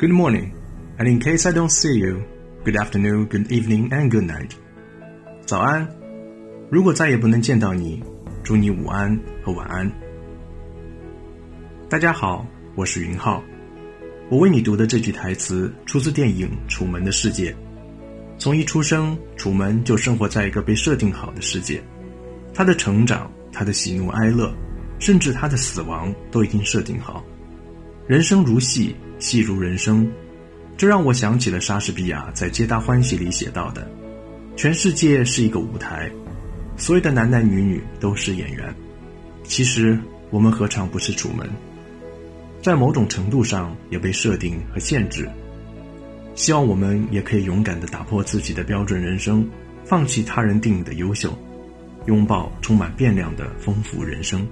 Good morning, and in case I don't see you, good afternoon, good evening, and good night. 早安。如果再也不能见到你，祝你午安和晚安。大家好，我是云浩。我为你读的这句台词出自电影《楚门的世界》。从一出生，楚门就生活在一个被设定好的世界，他的成长、他的喜怒哀乐，甚至他的死亡，都已经设定好。人生如戏。戏如人生，这让我想起了莎士比亚在《皆大欢喜》里写到的：“全世界是一个舞台，所有的男男女女都是演员。”其实，我们何尝不是楚门？在某种程度上也被设定和限制。希望我们也可以勇敢地打破自己的标准人生，放弃他人定义的优秀，拥抱充满变量的丰富人生。